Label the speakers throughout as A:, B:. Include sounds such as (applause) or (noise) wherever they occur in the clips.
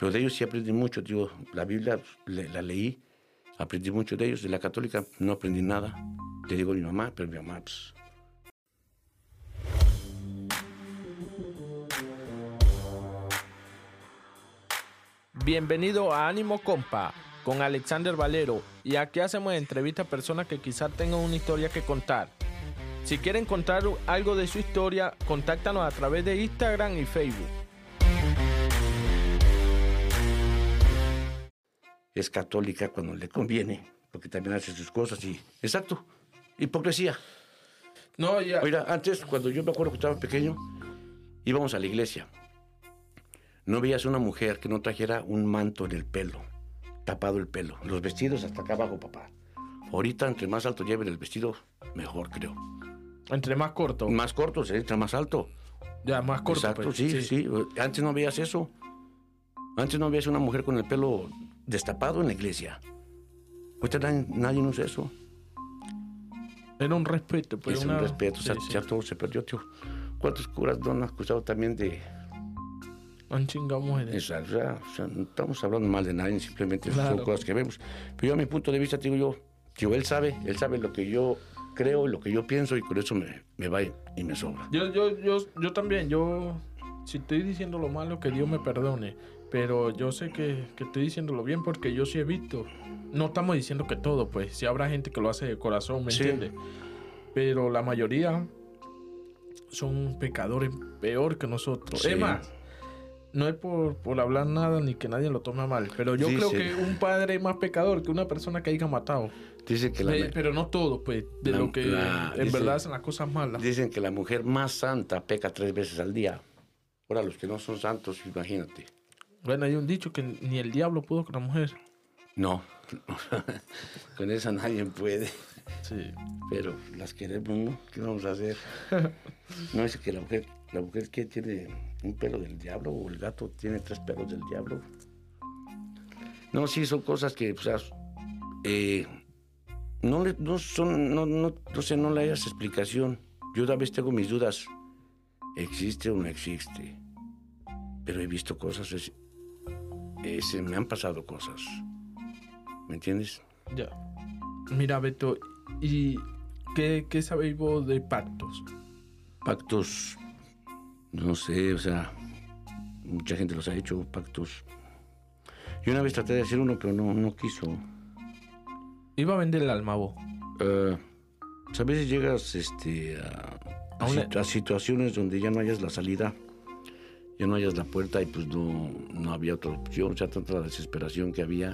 A: Pero de ellos sí aprendí mucho, digo, la Biblia la leí, aprendí mucho de ellos. De la católica no aprendí nada. Le digo mi mamá, pero mi mamá, pues,
B: Bienvenido a Ánimo Compa con Alexander Valero y aquí hacemos entrevistas a personas que quizás tengan una historia que contar. Si quieren contar algo de su historia, contáctanos a través de Instagram y Facebook.
A: Es católica cuando le conviene, porque también hace sus cosas y... Exacto, hipocresía.
B: No, ya.
A: Mira, antes, cuando yo me acuerdo que estaba pequeño, íbamos a la iglesia. No veías una mujer que no trajera un manto en el pelo, tapado el pelo, los vestidos hasta acá abajo, papá. Ahorita, entre más alto lleven el vestido, mejor creo.
B: Entre más corto.
A: Más corto, se entra más alto.
B: Ya, más corto.
A: Exacto,
B: pues,
A: sí, sí, Antes no veías eso. Antes no veías una mujer con el pelo destapado en la iglesia. Ahorita nadie, usa eso.
B: Era un respeto. Pues,
A: es
B: una-
A: un respeto, o sea,
B: sí, sí.
A: ya todo se perdió, tío. ¿Cuántos curas no han acusado también de,
B: Han chingado mujeres.
A: Esa, o sea, no estamos hablando mal de nadie, simplemente
B: Claro.
A: son cosas que vemos. Pero yo a mi punto de vista, digo yo, digo, él sabe, él sabe lo que yo creo y lo que yo pienso y con eso me, me va y me sobra.
B: Yo, yo, yo, yo también, yo, si estoy diciendo lo malo, que Dios me perdone. Pero yo sé que, que estoy diciéndolo bien porque yo sí he visto. No estamos diciendo que todo, pues. Si habrá gente que lo hace de corazón, ¿me
A: Sí.
B: entiendes? Pero la mayoría son pecadores peor que nosotros.
A: Sí.
B: Es más, no es por, por hablar nada ni que nadie lo tome mal. Pero yo creo
A: Dice-
B: que un padre es más pecador que una persona que haya matado.
A: Dicen que la,
B: Pe- pero no todo, pues. De
A: la-
B: lo que
A: la-
B: en
A: dice-
B: verdad hacen las cosas malas.
A: dicen que la mujer más santa peca tres veces al día. Ahora, los que no son santos, imagínate.
B: Bueno, hay un dicho que ni el diablo pudo con la mujer.
A: No, (laughs) con esa nadie puede.
B: Sí.
A: Pero las queremos, ¿no? ¿Qué vamos a hacer? (laughs) No es que la mujer, la mujer que tiene un pelo del diablo o el gato tiene tres pelos del diablo. No, sí, son cosas que, o sea, eh, no, le- no son, no, no, no sé, no le hayas explicación. Yo a veces tengo mis dudas. ¿Existe o no existe? Pero he visto cosas, eh, se me han pasado cosas. ¿Me entiendes?
B: Ya. Mira, Beto, ¿y qué, qué sabéis vos de pactos?
A: Pactos, no sé, o sea, mucha gente los ha hecho, pactos. Yo una vez traté de hacer uno, pero no, no quiso.
B: Iba a vender el alma vos.
A: Eh, pues a veces llegas este, a, a
B: A una-
A: sit- a situaciones donde ya no hayas la salida, ya no hayas la puerta y pues no, no había otra opción, o sea, tanta la desesperación que había.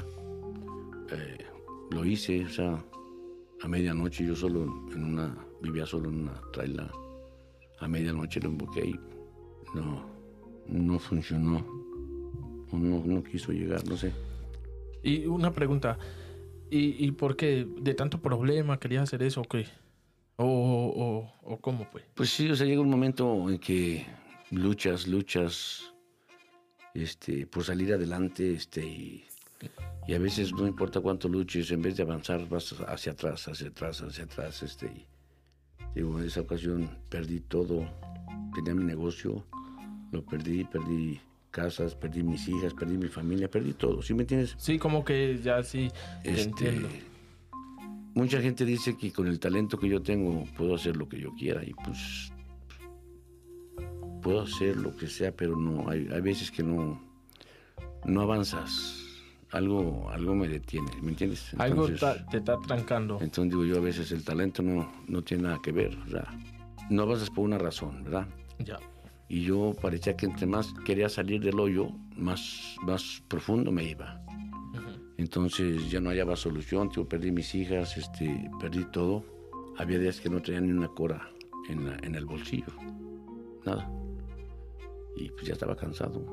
A: Eh, lo hice, o sea, a medianoche yo solo en una, vivía solo en una traila. A medianoche lo invoqué y no, no funcionó. O No, no quiso llegar, no sé.
B: Y una pregunta, ¿y, y por qué? ¿De tanto problema querías hacer eso o qué? ¿O, o, o cómo pues?
A: Pues sí, o sea, llega un momento en que luchas, luchas, este, por salir adelante, este, y, y a veces no importa cuánto luches, en vez de avanzar vas hacia atrás, hacia atrás, hacia atrás, este, y digo, en esa ocasión perdí todo, tenía mi negocio, lo perdí, perdí casas, perdí mis hijas, perdí mi familia, perdí todo, ¿sí me entiendes?
B: Sí, como que ya sí, te
A: Este,
B: entiendo.
A: Mucha gente dice que con el talento que yo tengo puedo hacer lo que yo quiera y pues puedo hacer lo que sea, pero no hay, hay veces que no no avanzas. Algo algo me detiene, ¿me entiendes?
B: Algo ta- te está trancando.
A: entonces digo yo a veces el talento no no tiene nada que ver, o sea, no avanzas por una razón, ¿verdad?
B: Ya.
A: Y yo parecía que entre más quería salir del hoyo, más más profundo me iba. Entonces ya no hallaba solución, tío, perdí mis hijas, este, perdí todo. Había días que no traía ni una cora en, la- en el bolsillo, nada. Y pues ya estaba cansado.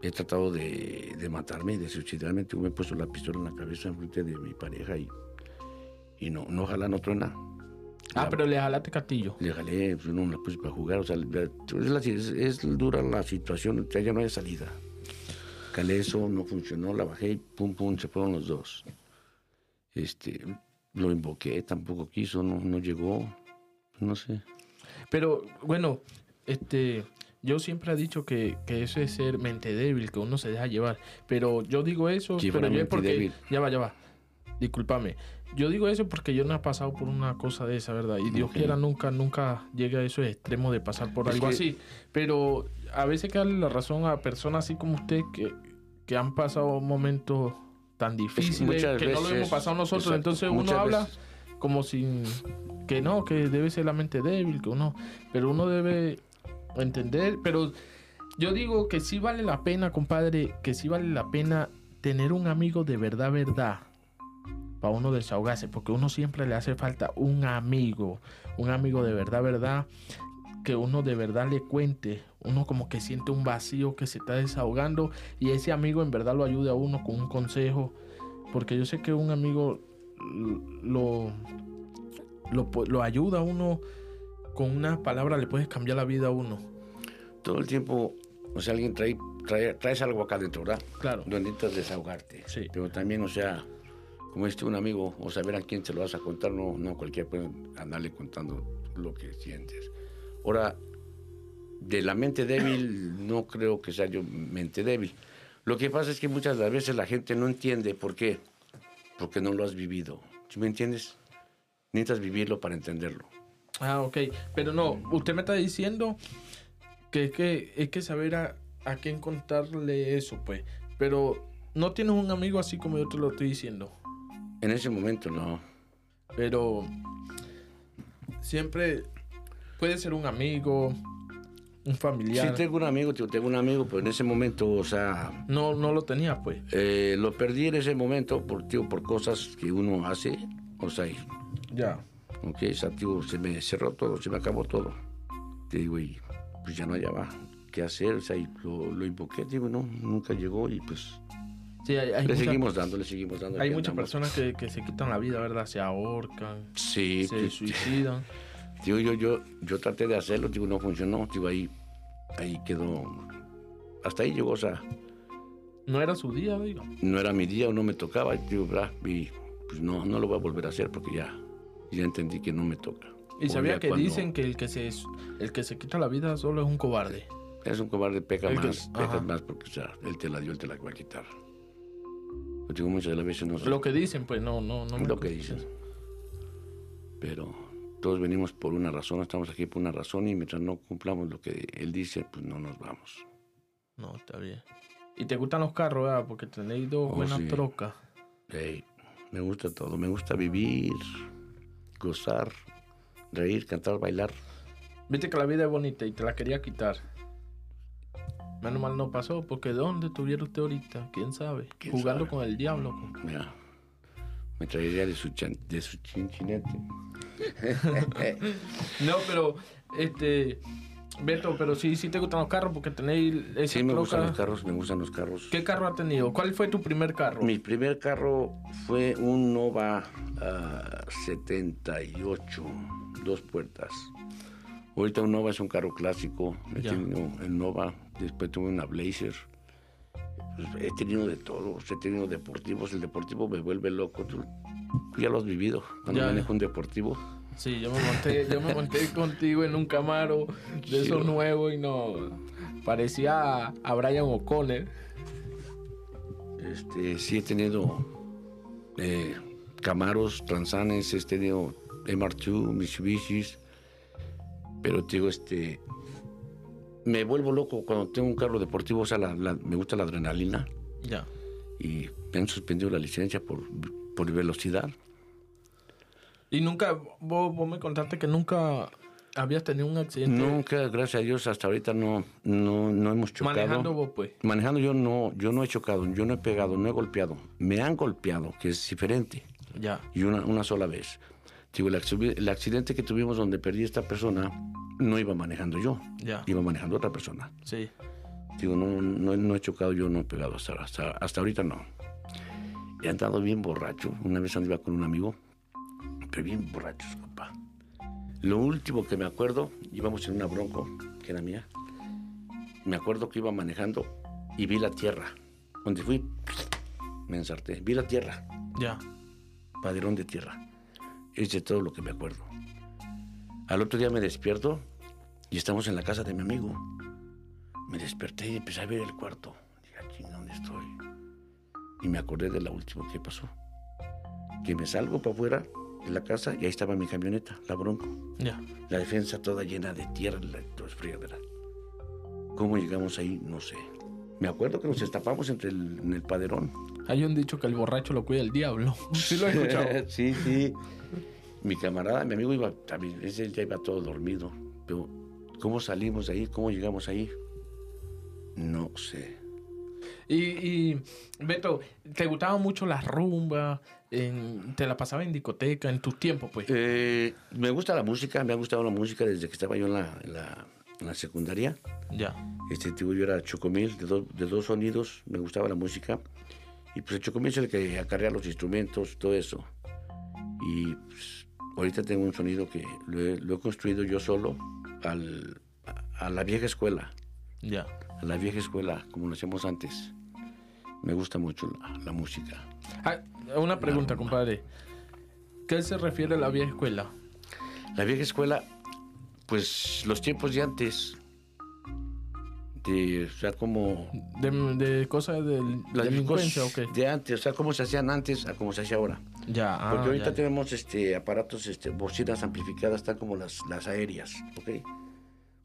A: He tratado de, de matarme, de suicidarme, me he puesto la pistola en la cabeza enfrente de mi pareja y, y no, no ojalá no truena.
B: Ah, pero le jalaste castillo.
A: Le jalé, pues no me la puse para jugar, o sea, es, dura la situación, ya no hay salida. Calé eso, no funcionó, la bajé y pum, pum, se fueron los dos. Este, lo invoqué, tampoco quiso, no, no llegó, no sé.
B: Pero bueno, este, yo siempre he dicho que, que eso es ser mente débil, que uno se deja llevar. Pero yo digo eso, pero yo es porque.
A: débil.
B: Ya va, ya va. Discúlpame. Yo digo eso porque yo no he pasado por una cosa de esa, ¿verdad? Y Dios quiera nunca, nunca llegue a esos extremos de pasar por
A: Es
B: algo
A: que-
B: así. Pero a veces que darle la razón a personas así como usted que, que han pasado momentos tan difíciles
A: muchas
B: que no lo hemos pasado nosotros.
A: exacto,
B: Entonces uno habla
A: veces.
B: como sin que no, que debe ser la mente débil, que uno, pero uno debe entender, pero yo digo que sí vale la pena, compadre, que sí vale la pena tener un amigo de verdad, verdad, para uno desahogarse, porque uno siempre le hace falta un amigo, un amigo de verdad, verdad, que uno de verdad le cuente, uno como que siente un vacío que se está desahogando y ese amigo en verdad lo ayude a uno con un consejo, porque yo sé que un amigo lo, lo, lo ayuda a uno con una palabra, le puedes cambiar la vida a uno.
A: Todo el tiempo, o sea, alguien trae, trae- traes algo acá dentro, ¿verdad?
B: Claro.
A: Donde necesitas desahogarte.
B: Sí.
A: Pero también, o sea, como este un amigo, o saber a quién se lo vas a contar, no, no cualquiera puede andarle contando lo que sientes. Ahora, de la mente débil, (clears throat) no creo que sea yo mente débil. Lo que pasa es que muchas de las veces la gente no entiende por qué. Porque no lo has vivido. ¿Sí me entiendes? Necesitas vivirlo para entenderlo.
B: Ah, ok. Pero no, usted me está diciendo que es que, es que saber a, a quién contarle eso, pues. Pero no tienes un amigo así como yo te lo estoy diciendo.
A: En ese momento no.
B: Pero siempre puede ser un amigo, un familiar.
A: Sí, tengo un amigo, tío, tengo un amigo, pero en ese momento, o sea,
B: No, no lo tenías, pues.
A: eh, lo perdí en ese momento por, tío, por cosas que uno hace, o sea,
B: Ya.
A: Ok, o sea, tío, se me cerró todo, se me acabó todo. Te digo, y pues ya no hallaba qué hacer, o sea, y lo, lo invoqué, digo, no, nunca llegó y pues
B: Sí, hay, hay
A: le
B: mucha-
A: seguimos dando, le seguimos dando.
B: hay muchas
A: andamos.
B: personas que, que se quitan la vida, ¿verdad? Se ahorcan,
A: Sí,
B: se
A: pues,
B: suicidan. (laughs)
A: Digo, yo, yo, yo traté de hacerlo, digo, no funcionó, digo, ahí, ahí quedó, hasta ahí llegó, o sea,
B: No era su día, digo.
A: no era mi día o no me tocaba, digo, ¿verdad? y pues no, no lo voy a volver a hacer porque ya, ya entendí que no me toca.
B: Y sabía que
A: cuando
B: dicen que el que se el que se quita la vida solo es un cobarde.
A: Es un cobarde, peca
B: que-
A: más, peca
B: ajá.
A: más porque, él te la dio, él te la va a quitar. Yo digo, muchas de las veces no
B: Lo que dicen, pues no, no, no. me
A: lo que dicen. Pero todos venimos por una razón, estamos aquí por una razón y mientras no cumplamos lo que él dice, pues no nos vamos.
B: No, está bien. Y te gustan los carros, ¿verdad? Porque tenéis dos
A: Oh,
B: buenas
A: sí.
B: trocas.
A: Ey, me gusta todo, me gusta vivir, gozar, reír, cantar, bailar.
B: Viste que la vida es bonita y te la quería quitar. Menos mal no pasó, porque ¿dónde estuviera usted ahorita? ¿Quién sabe?
A: ¿Quién
B: Jugando
A: sabe?
B: con el diablo.
A: Mira, me traería de su, chan- de su chinchinete. (laughs)
B: No, pero, este... Beto, pero sí, sí te gustan los carros porque tenéis esa
A: Sí, me
B: troca.
A: gustan los carros, me gustan los carros.
B: ¿Qué carro ha tenido? ¿Cuál fue tu primer carro?
A: Mi primer carro fue un Nova ah, 78, dos puertas. Ahorita un Nova es un carro clásico. He tenido el Nova, después tuve una Blazer. Pues, He tenido de todo, he tenido deportivos. El deportivo me vuelve loco. Tú, ya lo has vivido cuando
B: Ya.
A: manejo un deportivo.
B: Sí, yo me monté, yo me monté (laughs) contigo en un Camaro de esos
A: va.
B: nuevos y no parecía a, Brian O'Connor.
A: Este, sí he tenido eh, Camaros, Transanes, he tenido MR2, Mitsubishis, pero te digo, este, me vuelvo loco cuando tengo un carro deportivo, o sea, la- la- me gusta la adrenalina
B: Ya.
A: y me han suspendido la licencia por, por velocidad.
B: Y nunca, vos, vos me contaste que nunca habías tenido un accidente
A: Nunca, gracias a Dios, hasta ahorita no, no, no hemos chocado.
B: manejando vos, pues.
A: Manejando yo no, yo no he chocado, yo no he pegado, no he golpeado. Me han golpeado, que es diferente.
B: Ya.
A: y una, una sola vez. Digo, el, el accidente que tuvimos donde perdí esta persona, no iba manejando yo,
B: Ya.
A: iba manejando otra persona.
B: Sí.
A: Digo, no, no, no he chocado yo, no he pegado hasta, hasta, hasta ahorita no. He andado bien borracho. Una vez andaba con un amigo, pero bien borrachos, papá. Lo último que me acuerdo, íbamos en una bronco, que era mía. Me acuerdo que iba manejando y vi la tierra. Donde fui, me ensarté. Vi la tierra
B: Ya.
A: paderón de tierra. Es de todo lo que me acuerdo. Al otro día me despierto y estamos en la casa de mi amigo. me desperté y empecé a ver el cuarto. Dije, ¿dónde estoy? Y me acordé de la última que pasó. Que me salgo para afuera de la casa y ahí estaba mi camioneta, la Bronco.
B: Ya.
A: La defensa toda llena de tierra, es ¿verdad? ¿Cómo llegamos ahí? No sé. Me acuerdo que nos estapamos entre el, en el paderón.
B: Hay un dicho que el borracho lo cuida el diablo. (laughs) Sí lo he escuchado. (laughs)
A: sí, sí. Mi camarada, mi amigo iba también, ese ya iba todo dormido. Pero, ¿cómo salimos de ahí? ¿Cómo llegamos ahí? No sé.
B: Y, y, Beto, ¿te gustaba mucho la rumba? En, ¿Te la pasaba en discoteca en tus tiempos, pues?
A: Eh, me gusta la música, me ha gustado la música desde que estaba yo en la, en la, en la secundaria.
B: Ya.
A: Este tipo yo era chocomil de, do, de dos sonidos, me gustaba la música. Y pues el chocomil es el que acarrea los instrumentos, todo eso. Y pues, ahorita tengo un sonido que lo he, lo he construido yo solo al, a, a la vieja escuela.
B: Ya.
A: A la vieja escuela, como lo hacíamos antes. Me gusta mucho la, la música.
B: Ah, una pregunta, compadre. ¿Qué se refiere a la vieja escuela?
A: La vieja escuela, pues los tiempos de antes. De, o sea, como.
B: ¿De, de cosas de
A: las
B: delincuencia o qué?
A: De antes, o sea, cómo se hacían antes a cómo se hace ahora.
B: Ya, ah,
A: Porque ahorita
B: ya.
A: tenemos este, aparatos, este, bocinas amplificadas, están como las, las aéreas, ¿ok?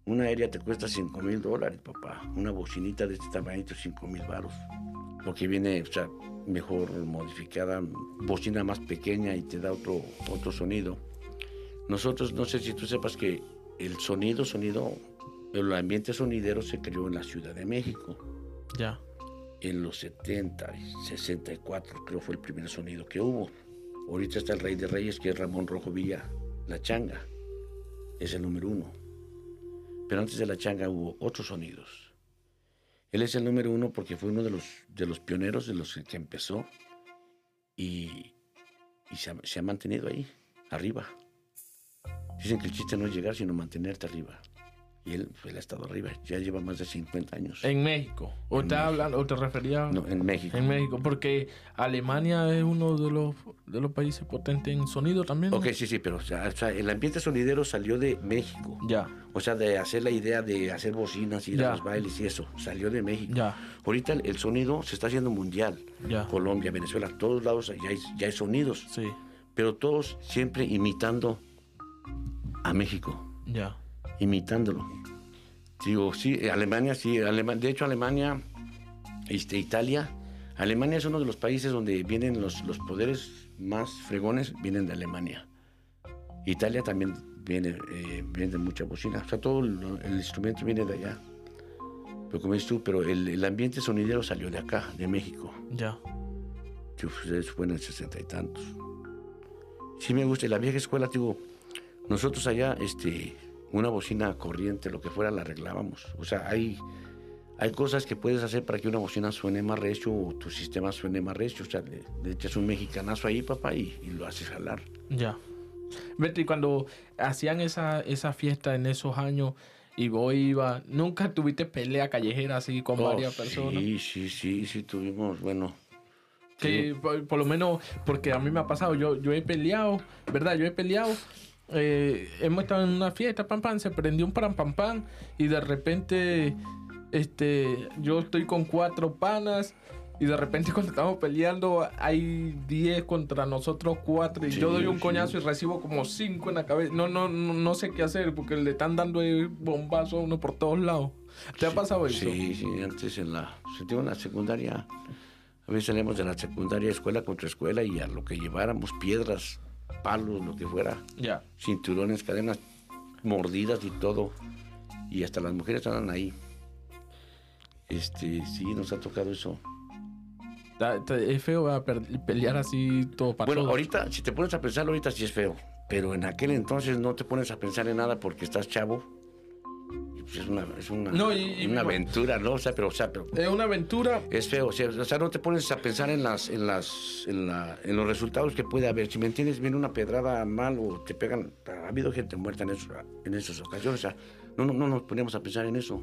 A: Una aérea te cuesta 5 mil dólares, papá. Una bocinita de este tamañito, 5 mil baros. Porque viene, o sea, mejor modificada, bocina más pequeña y te da otro, otro sonido. Nosotros, no sé si tú sepas que el sonido, sonido, el ambiente sonidero se creó en la Ciudad de México.
B: Ya.
A: En los 70, 64 creo fue el primer sonido que hubo. Ahorita está el Rey de Reyes, que es Ramón Rojo Villa, La Changa. Es el número uno. Pero antes de La Changa hubo otros sonidos. Él es el número uno porque fue uno de los, de los pioneros de los que, empezó y, y se, ha, se, ha, mantenido ahí, arriba. Dicen que el chiste no es llegar, sino mantenerte arriba. Y él, él ha estado arriba, ya lleva más de 50 años.
B: En México. ¿O
A: En
B: te
A: México.
B: hablan o te referías?
A: No, en México.
B: En México, porque Alemania es uno de los, de los países potentes en sonido también. ¿no?
A: Ok, sí, sí, pero o sea, o sea, el ambiente sonidero salió de México.
B: Ya,
A: O sea, de hacer la idea de hacer bocinas, ir
B: Ya.
A: a los bailes y eso, salió de México.
B: ya,
A: Ahorita el, el sonido se está haciendo mundial.
B: ya.
A: Colombia, Venezuela, todos lados ya hay, ya hay sonidos,
B: Sí,
A: pero todos siempre imitando a México,
B: ya.
A: Imitándolo. Digo, sí, Alemania, sí, Alema- de hecho Alemania, este, Italia, Alemania es uno de los países donde vienen los, los poderes más fregones, vienen de Alemania. Italia también viene, eh, viene de mucha bocina, o sea, todo el, el instrumento viene de allá. Pero como dices tú, pero el, el ambiente sonidero salió de acá, de México.
B: Ya.
A: que ustedes fue en el sesenta y tantos. Sí me gusta, y la vieja escuela, digo, nosotros allá, este, una bocina corriente, lo que fuera, la arreglábamos. O sea, hay, hay cosas que puedes hacer para que una bocina suene más recio o tu sistema suene más recio. O sea, le, le echas un mexicanazo ahí, papá, y, y lo haces jalar.
B: Ya. Betty, cuando hacían esa, esa fiesta en esos años y vos iba, ¿nunca tuviste pelea callejera así con
A: Oh,
B: varias personas?
A: Sí, sí, sí, sí, tuvimos, bueno.
B: Que por, por lo menos, porque a mí me ha pasado, yo, yo he peleado, ¿verdad? Yo he peleado. Eh, hemos estado en una fiesta, pam, pam, se prendió un pam, pam, pam, y de repente, este, yo estoy con cuatro panas, y de repente (laughs) cuando estamos peleando hay 10 contra nosotros cuatro, y
A: Sí,
B: yo doy un
A: sí.
B: coñazo y recibo como cinco en la cabeza. No, no, no, no sé qué hacer, porque le están dando bombazo a uno por todos lados. ¿Te ha pasado eso?
A: Sí, sí, antes en la, en la secundaria, a veces salíamos de la secundaria escuela contra escuela y a lo que lleváramos, piedras, palos, lo que fuera,
B: Ya.
A: cinturones, cadenas, mordidas y todo. Y hasta las mujeres andan ahí. Este, sí, nos ha tocado eso.
B: Es feo pelear así todo para
A: Bueno,
B: todos.
A: ahorita, si te pones a pensar, ahorita sí es feo. Pero en aquel entonces no te pones a pensar en nada porque estás chavo. Pues es una, es una,
B: No, y-
A: una aventura, ¿no? O sea, pero, o sea, pero
B: Es una aventura.
A: es feo. O sea, o sea, no te pones a pensar en las, en las, en la, en los resultados que puede haber. Si me entiendes, viene una pedrada mal o te pegan. Ha habido gente muerta en, eso, en esas ocasiones. O sea, no, no, no nos ponemos a pensar en eso.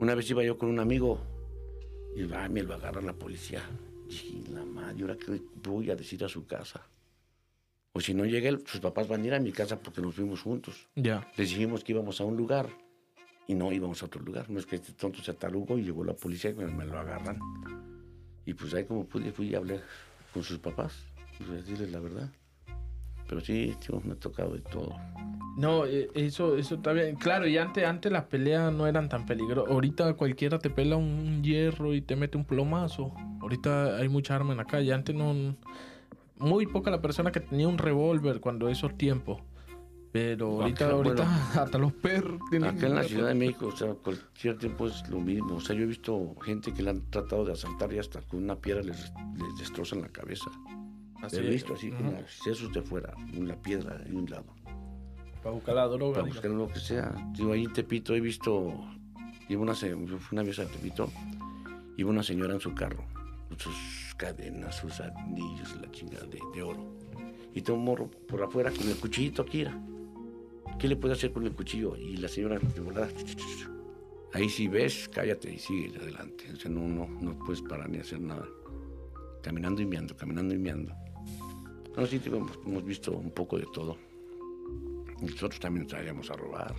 A: Una vez iba yo con un amigo y va, me lo agarra la policía. Dije, la madre, ¿y ahora qué voy a decir a su casa? O si no llega él, sus papás van a ir a mi casa porque nos fuimos juntos.
B: Ya.
A: Les dijimos que íbamos a un lugar y no íbamos a otro lugar. No es que este tonto se atarugó y llegó la policía y me, lo agarran. Y pues ahí como pude fui y hablé con sus papás, pues a decirles la verdad. Pero sí, tío, me ha tocado de todo.
B: No, eh, eso, eso está bien. Claro, y antes, antes las peleas no eran tan peligrosas. Ahorita cualquiera te pela un hierro y te mete un plomazo. Ahorita hay mucha arma en la calle. Antes no. Muy poca la persona que tenía un revólver cuando esos tiempos. Pero ahorita,
A: Acá,
B: ahorita
A: bueno, (laughs) (laughs)
B: hasta los perros tienen
A: Acá en la Ciudad de México, o sea, cualquier tiempo es lo mismo. O sea, yo he visto gente que le han tratado de asaltar y hasta con una piedra les, les destrozan la cabeza.
B: Así
A: he visto así, con
B: Ujú.
A: los sesos de fuera, una piedra en un lado.
B: Para buscar la droga.
A: Para buscar lo que sea. Digo, ahí en Tepito he visto, iba una, una vez a Tepito, iba una señora en su carro, con sus cadenas, sus anillos, la chingada de, de oro. Y todo un morro por afuera con el cuchillito aquí, era. ¿Qué le puede hacer con el cuchillo? Y la señora de volada, ahí si ves, cállate y sigue adelante. O sea, no, no, no puedes parar ni hacer nada. Caminando y meando, caminando y meando. No, sí, digo, hemos, visto un poco de todo. Nosotros también traíamos a robar.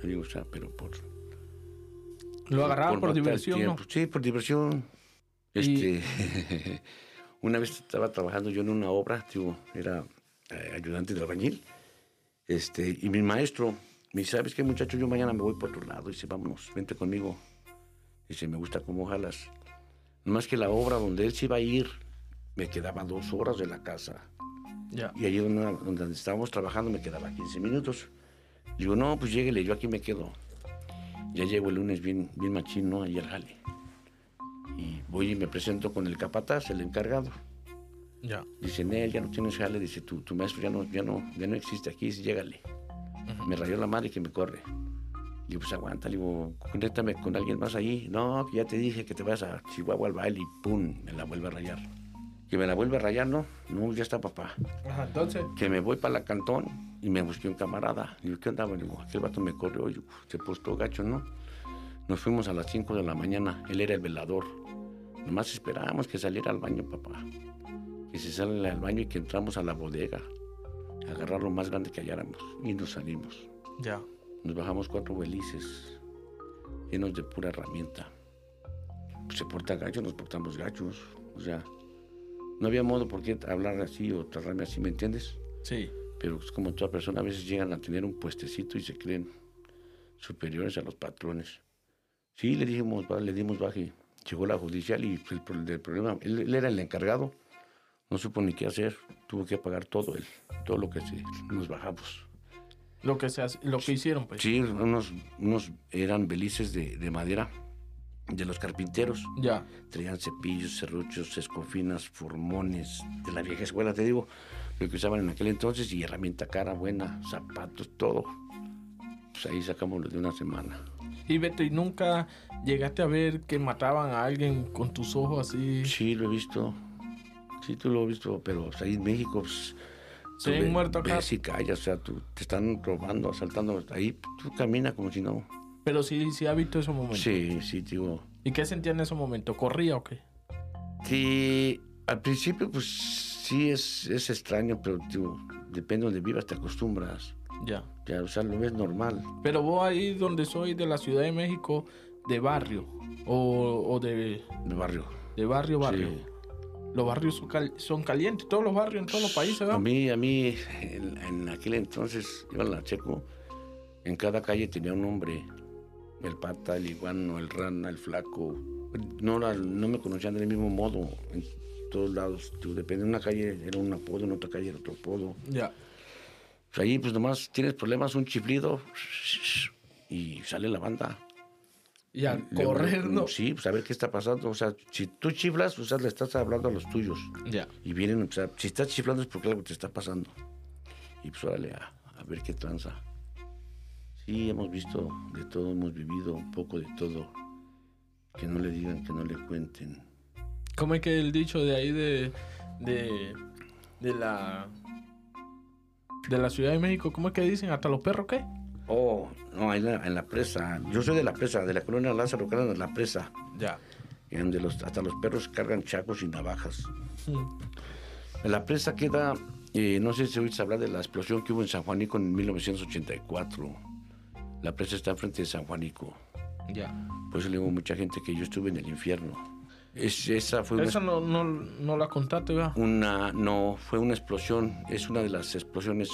A: Te digo, o sea, pero por...
B: Lo agarraban por,
A: el
B: diversión, ¿no?
A: Sí, por diversión. Este, (laughs) una vez estaba trabajando yo en una obra, digo, era eh, ayudante de albañil. Este, y mi maestro me dice, ¿sabes qué, muchacho? Yo mañana me voy por otro lado. Dice, vámonos, vente conmigo. Dice, me gusta cómo jalas. Más que la obra donde él se iba a ir, me quedaba dos horas de la casa.
B: Ya.
A: Y allí donde, donde estábamos trabajando me quedaba 15 minutos. Digo, no, pues lléguele, yo aquí me quedo. Ya llego el lunes bien, bien machino ahí al jale. Y voy y me presento con el capataz, el encargado.
B: Ya.
A: Dice, Nel, ya no tienes jale. Dice, tu, tu maestro ya no, ya, no, ya no existe aquí, dice, llégale. Me rayó la madre que me corre. Le digo, pues aguanta, le digo, conéctame con alguien más ahí. No, que ya te dije que te vas a Chihuahua al baile y pum, me la vuelve a rayar. Que me la vuelve a rayar, ¿no? No, ya está papá
B: Ajá, entonces.
A: que me voy para la cantón y me busqué un camarada. Y yo, ¿qué onda? Le digo, aquel vato me corrió. Y se puso gacho, ¿no? Nos fuimos a las 5 de la mañana. Él era el velador. Nomás esperábamos que saliera al baño, papá. Que se sale al baño y que entramos a la bodega. A agarrar lo más grande que halláramos. Y nos salimos.
B: Ya.
A: Nos bajamos cuatro belices llenos de pura herramienta. Pues se porta gacho, nos portamos gachos. O sea, no había modo por qué hablar así o tratarme así, ¿me entiendes?
B: Sí.
A: Pero es como toda persona, a veces llegan a tener un puestecito y se creen superiores a los patrones. Sí, le dijimos, le dimos baje. Llegó la judicial y el, el problema, él, él era el encargado, no supo ni qué hacer, tuvo que pagar todo él, todo lo que se, nos bajamos.
B: Lo que se hace- lo que hicieron, pues.
A: Sí, unos, unos eran belices de, de madera, de los carpinteros.
B: Ya.
A: Traían cepillos, serruchos, escofinas, formones, de la vieja escuela, te digo, lo que usaban en aquel entonces, y herramienta cara buena, zapatos, todo. Pues ahí sacamos lo de una semana.
B: Y Beto, ¿y nunca llegaste a ver que mataban a alguien con tus ojos así?
A: Sí, lo he visto. Sí, tú lo has visto, pero ahí en México, pues. Ve-
B: muerto acá.
A: ves y callas, o sea, tú, te están robando, asaltando. Ahí tú caminas como si no.
B: Pero sí, sí ha visto esos momentos.
A: Sí, sí, digo.
B: ¿Y qué sentía en ese momento? ¿Corría o qué?
A: Sí, al principio, pues sí es, es extraño, pero digo, depende de donde vivas, te acostumbras.
B: Ya.
A: Ya, o sea, lo ves normal.
B: Pero vos ahí donde soy, de la Ciudad de México, de barrio. O, o de,
A: De barrio.
B: de barrio, barrio.
A: Sí.
B: Los barrios son, cal- son calientes, todos los barrios en todos los países,
A: A
B: ¿verdad?
A: mí, a mí, en, en aquel entonces, iba a la Checo, en cada calle tenía un nombre. El pata, el iguano, el rana, el flaco. No, era- no me conocían del mismo modo en todos lados. Depende de una calle era un apodo, en otra calle era otro apodo.
B: Ya.
A: Pues ahí, pues nomás tienes problemas, un chiflido y sale la banda.
B: Y a correr, ¿no?
A: Sí, pues a ver qué está pasando. O sea, si tú chiflas, o sea, le estás hablando a los tuyos.
B: Ya.
A: Y vienen, o sea, si estás chiflando es porque algo te está pasando. Y pues órale, a, a ver qué tranza. Sí, hemos visto de todo, hemos vivido un poco de todo. Que no le digan, que no le cuenten.
B: ¿Cómo es que el dicho de ahí de, de, de la de la Ciudad de México, cómo es que dicen? ¿Hasta los perros qué?
A: Oh, no, la, en la presa. Yo soy de la presa, de la colonia Lázaro Cárdenas, la presa.
B: Ya.
A: En donde los, hasta los perros cargan chacos y navajas. En la presa queda, eh, no sé si oíste hablar de la explosión que hubo en San Juanico en 1984. La presa está enfrente de San Juanico.
B: Ya.
A: Por eso le digo a mucha gente que yo estuve en el infierno. Es, esa fue una,
B: no, no la contaste, ¿verdad?
A: una- no, fue una explosión. Es una de las explosiones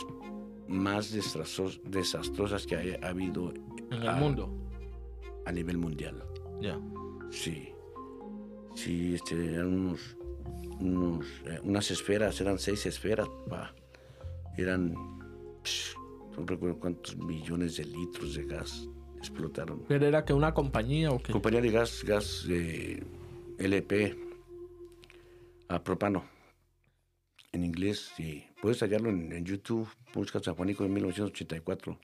A: más desastros- desastrosas que ha, ha habido
B: En el mundo.
A: a nivel mundial.
B: Ya.
A: Sí. Sí, este, eran unos, unos, eh, unas esferas, eran seis esferas, pa. Eran, psh, no recuerdo cuántos millones de litros de gas explotaron.
B: Pero era que una compañía o qué.
A: Compañía de gas, gas eh, LP a propano. En inglés, sí. Puedes hallarlo en, en YouTube. Busca San Juanico de 1984.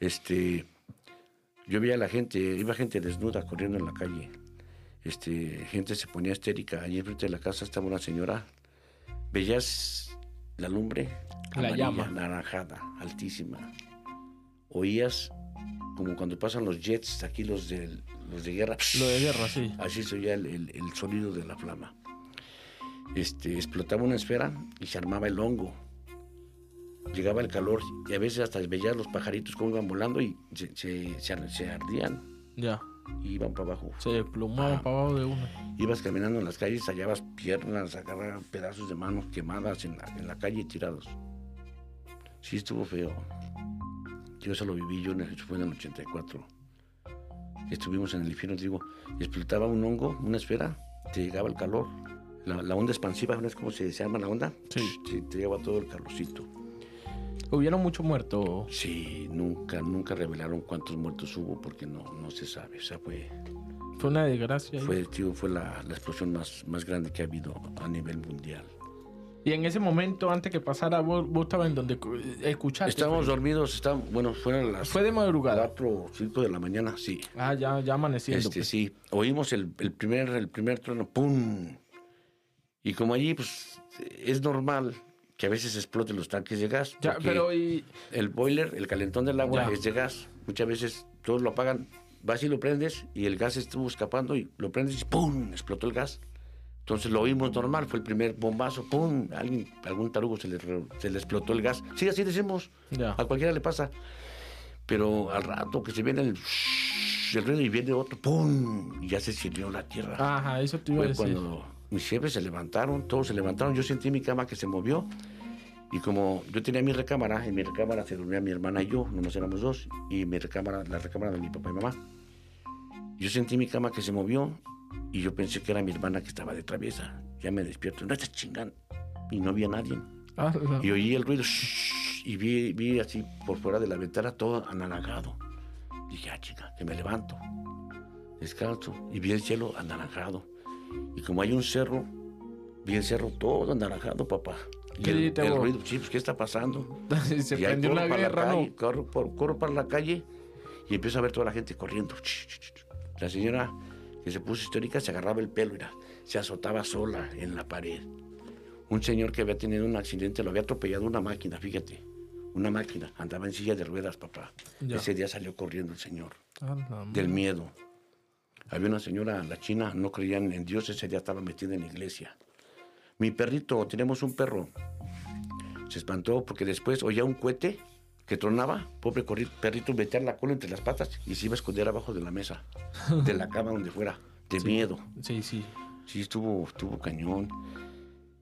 A: Este, yo veía a la gente, iba gente desnuda corriendo en la calle. Este, gente se ponía histérica. Allí enfrente de la casa estaba una señora. Veías la lumbre,
B: La
A: amarilla,
B: llama.
A: naranjada, altísima. Oías como cuando pasan los jets, aquí los de, los de guerra.
B: Lo de guerra, sí.
A: Así se oía el, el- el sonido de la flama. Este, explotaba una esfera y se armaba el hongo. Llegaba el calor y a veces hasta veías los pajaritos como iban volando y se, se- se ar- se ardían
B: Ya.
A: y iban para abajo.
B: Se desplumaban
A: Ah.
B: para abajo de una.
A: Ibas caminando en las calles, hallabas piernas, agarraban pedazos de manos quemadas en la, en la calle tirados. Sí, estuvo feo. Yo eso lo viví yo, en el, fue en el 84. Estuvimos en el infierno, digo, explotaba un hongo, una esfera, te llegaba el calor. La, la onda expansiva, ¿no es como se, se la onda?
B: Sí.
A: Sí, te llegaba todo el calorcito.
B: Hubieron muchos muertos.
A: Sí, nunca, nunca revelaron cuántos muertos hubo porque no, no se sabe. O sea, fue,
B: Fue una desgracia.
A: fue, tío, fue la, la explosión más, más grande que ha habido a nivel mundial.
B: Y en ese momento, antes que pasara, vos, vos estabas en donde cu- escuchaste.
A: Estábamos
B: pues.
A: dormidos, estábamos, bueno, fueron las
B: Fue de madrugada.
A: 4 o 5 de la mañana, sí.
B: Ah, ya, ya amaneciendo.
A: Este,
B: pues.
A: sí, oímos el, el primer, el primer trueno, ¡pum! Y como allí, pues, es normal que a veces exploten los tanques de gas.
B: Ya, pero y,
A: El boiler, el calentón del agua
B: Ya.
A: es de gas. Muchas veces todos lo apagan, vas y lo prendes y el gas estuvo escapando y lo prendes y ¡pum! explotó el gas. Entonces lo oímos normal, fue el primer bombazo, ¡pum! Alguien, algún tarugo se le, se le explotó el gas. Sí, así decimos.
B: ya.
A: A cualquiera le pasa. Pero al rato que se viene el, el ruido y viene otro, ¡pum! Y ya se sirvió la tierra.
B: Ajá, eso te iba a
A: Fue
B: decir.
A: cuando mis jefes se levantaron, todos se levantaron. Yo sentí mi cama que se movió. Y como yo tenía mi recámara, en mi recámara se dormía mi hermana y yo, nomás éramos dos. Y mi recámara, la recámara de mi papá y mamá. Yo sentí mi cama que se movió y yo pensé que era mi hermana que estaba de traviesa. Ya me despierto, no estás chingando. Y no había nadie.
B: Ah, la-
A: Y oí el ruido y vi, vi así por fuera de la ventana todo anaranjado. Dije, ah, chica, que me levanto. Descalzo. Y vi el cielo anaranjado. Y como hay un cerro, vi el cerro todo anaranjado, papá. Y
B: ¿Qué
A: el, el
B: vos?
A: ruido, sí, pues, ¿qué está pasando? (laughs)
B: se
A: y
B: prendió
A: corro
B: una
A: para
B: guerra,
A: la
B: ¿no?
A: calle, corro, por- corro para la calle y empiezo a ver toda la gente corriendo. La señora que se puso histórica se agarraba el pelo, mira, se azotaba sola en la pared. Un señor que había tenido un accidente lo había atropellado una máquina, fíjate. Una máquina, andaba en silla de ruedas, papá.
B: Ya.
A: Ese día salió corriendo el señor,
B: Ah, la
A: del miedo. Había una señora, la china, no creían en Dios, ese día estaba metida en la iglesia. Mi perrito, tenemos un perro, se espantó porque después oía un cohete que tronaba, pobre perrito, metía la cola entre las patas y se iba a esconder abajo de la mesa, de la cama donde fuera, de miedo.
B: Sí, sí.
A: Sí, estuvo, estuvo cañón.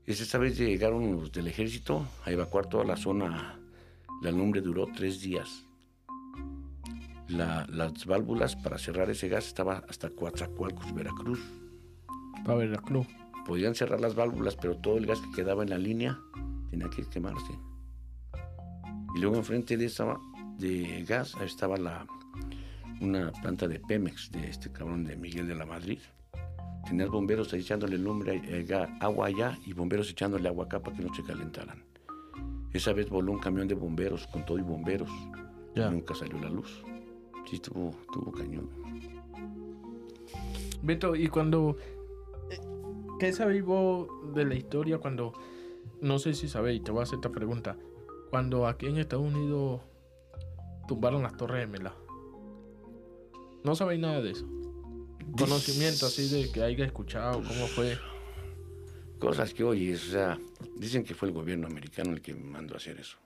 A: Esa vez llegaron los del ejército a evacuar toda la zona. La lumbre duró tres días. La- las válvulas para cerrar ese gas estaban hasta Coatzacoalcos, Veracruz.
B: Para ver el club.
A: Podían cerrar las válvulas, pero todo el gas que quedaba en la línea tenía que quemarse. Y luego enfrente de esa de gas estaba la una planta de Pemex de este cabrón de Miguel de la Madrid. Tenías bomberos ahí echándole lumbre, eh, agua allá y bomberos echándole agua acá para que no se calentaran. Esa vez voló un camión de bomberos con todo y bomberos.
B: Ya.
A: Nunca salió la luz. Sí, estuvo, estuvo cañón.
B: Beto, y cuando. ¿Qué sabéis vos de la historia cuando. No sé si sabéis, te voy a hacer esta pregunta. Cuando aquí en Estados Unidos tumbaron las Torres Gemelas. No sabéis nada de eso. Conocimiento así de que haya escuchado, cómo fue.
A: Cosas que oyes, o sea, dicen que fue el gobierno americano el que mandó a hacer eso.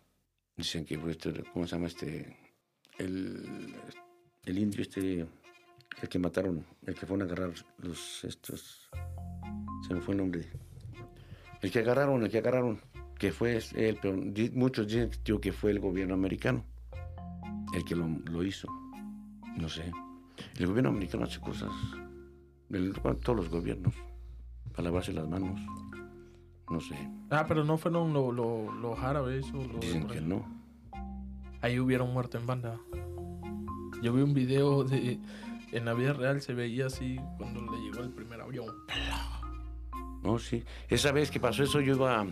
A: Dicen que fue este, ¿cómo se llama este? el, el indio este, el que mataron, el que fueron a agarrar los estos, se me fue el nombre. El que agarraron, el que agarraron, que fue él, pero muchos dicen que fue el gobierno americano el que lo, lo hizo. No sé. El gobierno americano hace cosas, el- todos los gobiernos, para lavarse las manos. No sé.
B: Ah, pero no fueron lo- lo- los árabes o los...
A: Dicen que no.
B: Ahí hubieron muerto en banda. Yo vi un video de... En la vida real se veía así cuando le llegó el primer avión.
A: No, sí. Esa vez que pasó eso, yo iba,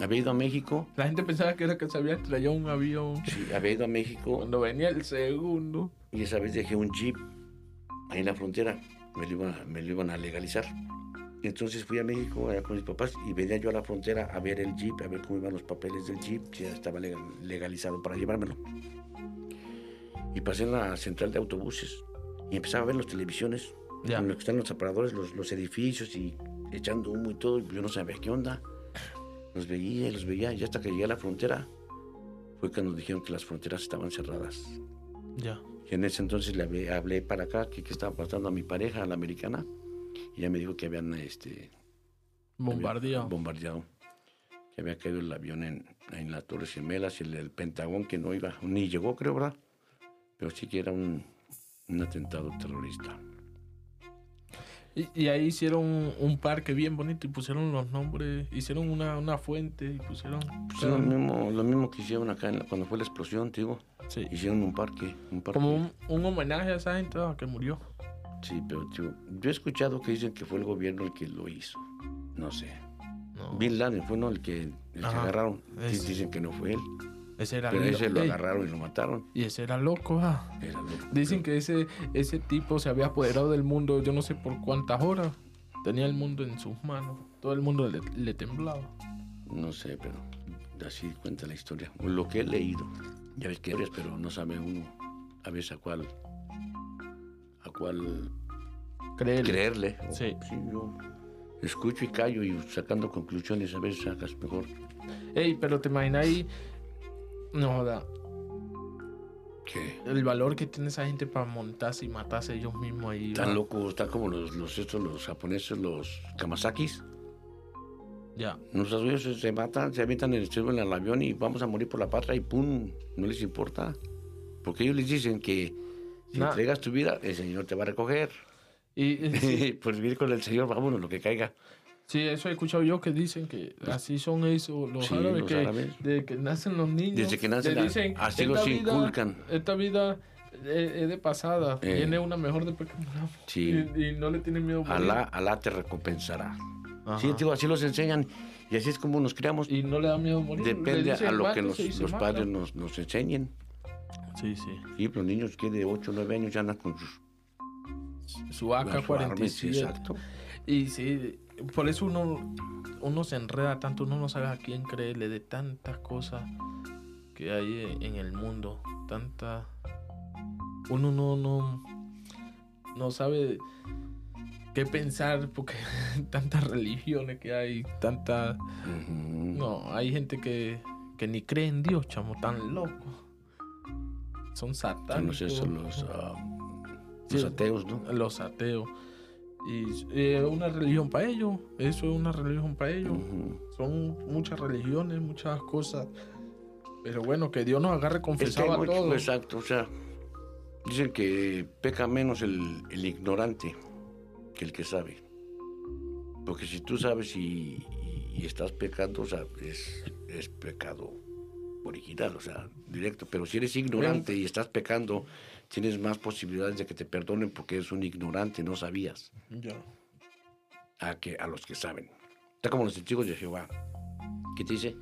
A: había ido a México.
B: La gente pensaba que era que se había estrellado un avión.
A: Sí, había ido a México
B: Cuando venía el segundo.
A: y esa vez dejé un jeep ahí en la frontera. Me lo iban, a- me lo iban a legalizar. Entonces fui a México allá con mis papás y venía yo a la frontera a ver el jeep, a ver cómo iban los papeles del jeep, si ya estaba legal- legalizado para llevármelo. Y pasé en la central de autobuses y empezaba a ver las televisiones,
B: Ya.
A: en lo que están los aparadores, los, los edificios y echando humo y todo. y Yo no sabía qué onda. Los veía y los veía y hasta que llegué a la frontera fue cuando nos dijeron que las fronteras estaban cerradas.
B: Ya.
A: Y en ese entonces le hablé, hablé para acá, que qué estaba pasando a mi pareja, a la americana, y ella me dijo que habían este,
B: Bombardeado.
A: había bombardeado, que había caído el avión en, en las Torres Gemelas y el, el Pentagón que no iba, ni llegó creo, ¿verdad? Pero sí que era un, un atentado terrorista.
B: Y, y ahí hicieron un, un parque bien bonito y pusieron los nombres, hicieron una, una fuente y pusieron...
A: Pues es lo mismo, lo mismo que hicieron acá en la- cuando fue la explosión, te digo,
B: Sí.
A: hicieron un parque, un parque.
B: Como un, un homenaje a esa gente que murió.
A: Sí, pero tío, yo he escuchado que dicen que fue el gobierno el que lo hizo, no sé.
B: No,
A: Bin Laden fue ¿no? el que, el que agarraron.
B: Es-
A: Dicen que no fue él.
B: Ese era
A: Pero ese lo agarraron y lo mataron.
B: Y ese era loco, ah.
A: Era loco.
B: Dicen que ese, ese tipo se había apoderado del mundo, yo no sé por cuántas horas. Tenía el mundo en sus manos. Todo el mundo le, le temblaba.
A: No sé, pero así cuenta la historia. O Lo que he leído. Ya ves que eres, pero no sabe uno a veces a cuál, a cuál
B: Créele.
A: creerle. O-
B: Sí.
A: yo escucho y callo y sacando conclusiones a veces sacas mejor.
B: Ey, pero te imaginas ahí. No joda.
A: Que
B: El valor que tiene esa gente para montarse y matarse ellos mismos ahí.
A: están
B: va.
A: locos, están como los, los, estos, los japoneses, los kamasakis.
B: Ya.
A: Nuestros ellos se, se matan, se avientan en el suelo en el avión y vamos a morir por la patria y pum, no les importa. Porque ellos les dicen que si
B: Nah.
A: entregas tu vida, el Señor te va a recoger.
B: Y, y- sí, (laughs)
A: por vivir con el Señor, vámonos, lo que caiga.
B: Sí, eso he escuchado yo que dicen que así son esos los
A: Sí,
B: árabes
A: los
B: que
A: árabes.
B: de que nacen los niños.
A: Desde que nacen,
B: dicen,
A: así
B: "Esta
A: los
B: vida-
A: inculcan".
B: Esta vida es, es de pasada.
A: Eh.
B: Viene una mejor después que muramos. (laughs)
A: Sí.
B: Y, y no le tienen miedo a morir.
A: Alá, Alá te recompensará.
B: Ajá.
A: Sí, digo, así los enseñan y así es como nos criamos.
B: Y no le da miedo morir.
A: Depende a lo que nos- los padres nos, nos enseñen.
B: Sí, sí.
A: Sí, los niños que de 8 o 9 años ya andan con sus
B: Su
A: su arma, sí,
B: AK-47.
A: exacto.
B: Y sí, por eso uno, uno se enreda tanto, uno no sabe a quién creerle de tantas cosas que hay en- el mundo. Tanta. Uno no, no, no sabe qué pensar porque (laughs) tantas religiones que hay, tantas.
A: Ujú.
B: No, hay gente que, que ni cree en Dios, chamo, tan loco. Son
A: Son
B: satánicos.
A: los, los, ah,
B: Sí.
A: los ateos, ¿no?
B: los ateos. Y es una religión para ellos, eso es una religión para ellos.
A: Ujú.
B: Son muchas religiones, muchas cosas. Pero bueno, que Dios nos agarre confesado a todos.
A: Exacto, o sea, dicen que peca menos el, el ignorante que el que sabe. Porque si tú sabes y, y- y estás pecando, o sea, es, es pecado original, o sea, directo. Pero si eres ignorante y estás pecando, tienes más posibilidades de que te perdonen porque eres un ignorante, no sabías,
B: Ya.
A: a, que, a los que saben. Está como los testigos de Jehová. ¿Qué te dice?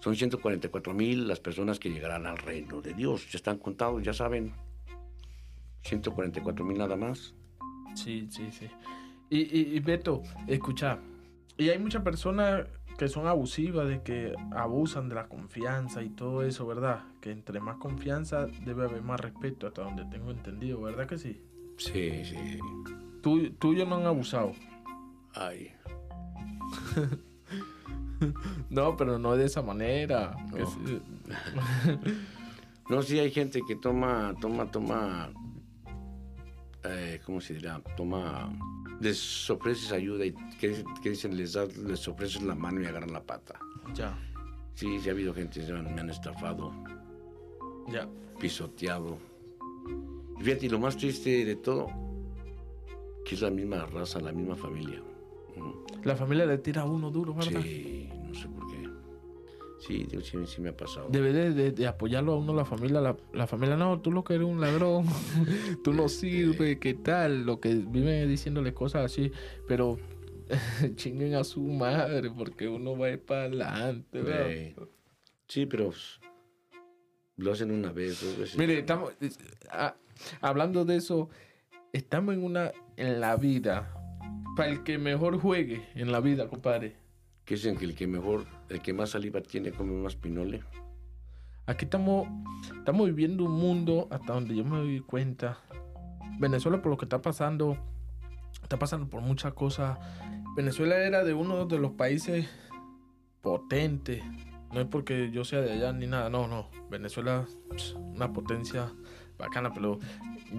A: Son 144 mil las personas que llegarán al reino de Dios. Ya están contados, ya saben. 144 mil nada más.
B: Sí, sí, sí. Y, y, y Beto, escucha, y hay muchas personas que son abusivas, de que abusan de la confianza y todo eso, ¿verdad? Que entre más confianza debe haber más respeto, hasta donde tengo entendido, ¿verdad que sí?
A: Sí, sí.
B: Tú, tú y yo no han abusado.
A: Ay, (laughs)
B: No, pero no de esa manera.
A: No.
B: sí. (laughs)
A: No, sí hay gente que toma, toma, toma, eh, ¿cómo se dirá? Toma, les ofreces ayuda y que, que dicen, les, das, les ofreces la mano y agarran la pata.
B: Ya.
A: Sí, sí ha habido gente que me han estafado,
B: Ya.
A: pisoteado. Y fíjate, y lo más triste de todo, que es la misma raza, la misma familia. Ujú.
B: La familia le tira a uno duro, ¿verdad?
A: Sí, Sí, sí, sí me ha pasado.
B: Debe de, de- de apoyarlo a uno la familia. La, la familia, no, tú lo que eres un ladrón. (laughs) tú no sirves, ¿qué tal? Lo que viven diciéndole cosas así. Pero (laughs) chinguen a su madre porque uno va a ir para adelante, ¿verdad?
A: Sí, pero lo hacen una vez, dos veces.
B: Mire, estamos ah, hablando de eso. Estamos en una en la vida para el que mejor juegue en la vida, compadre.
A: Que dicen que el que mejor, el que más saliva tiene, come más pinole.
B: Aquí estamos, estamos viviendo un mundo hasta donde yo me doy cuenta. Venezuela por lo que está pasando, está pasando por muchas cosas. Venezuela era de uno de los países potentes. No es porque yo sea de allá ni nada, no, no. Venezuela una potencia bacana, pero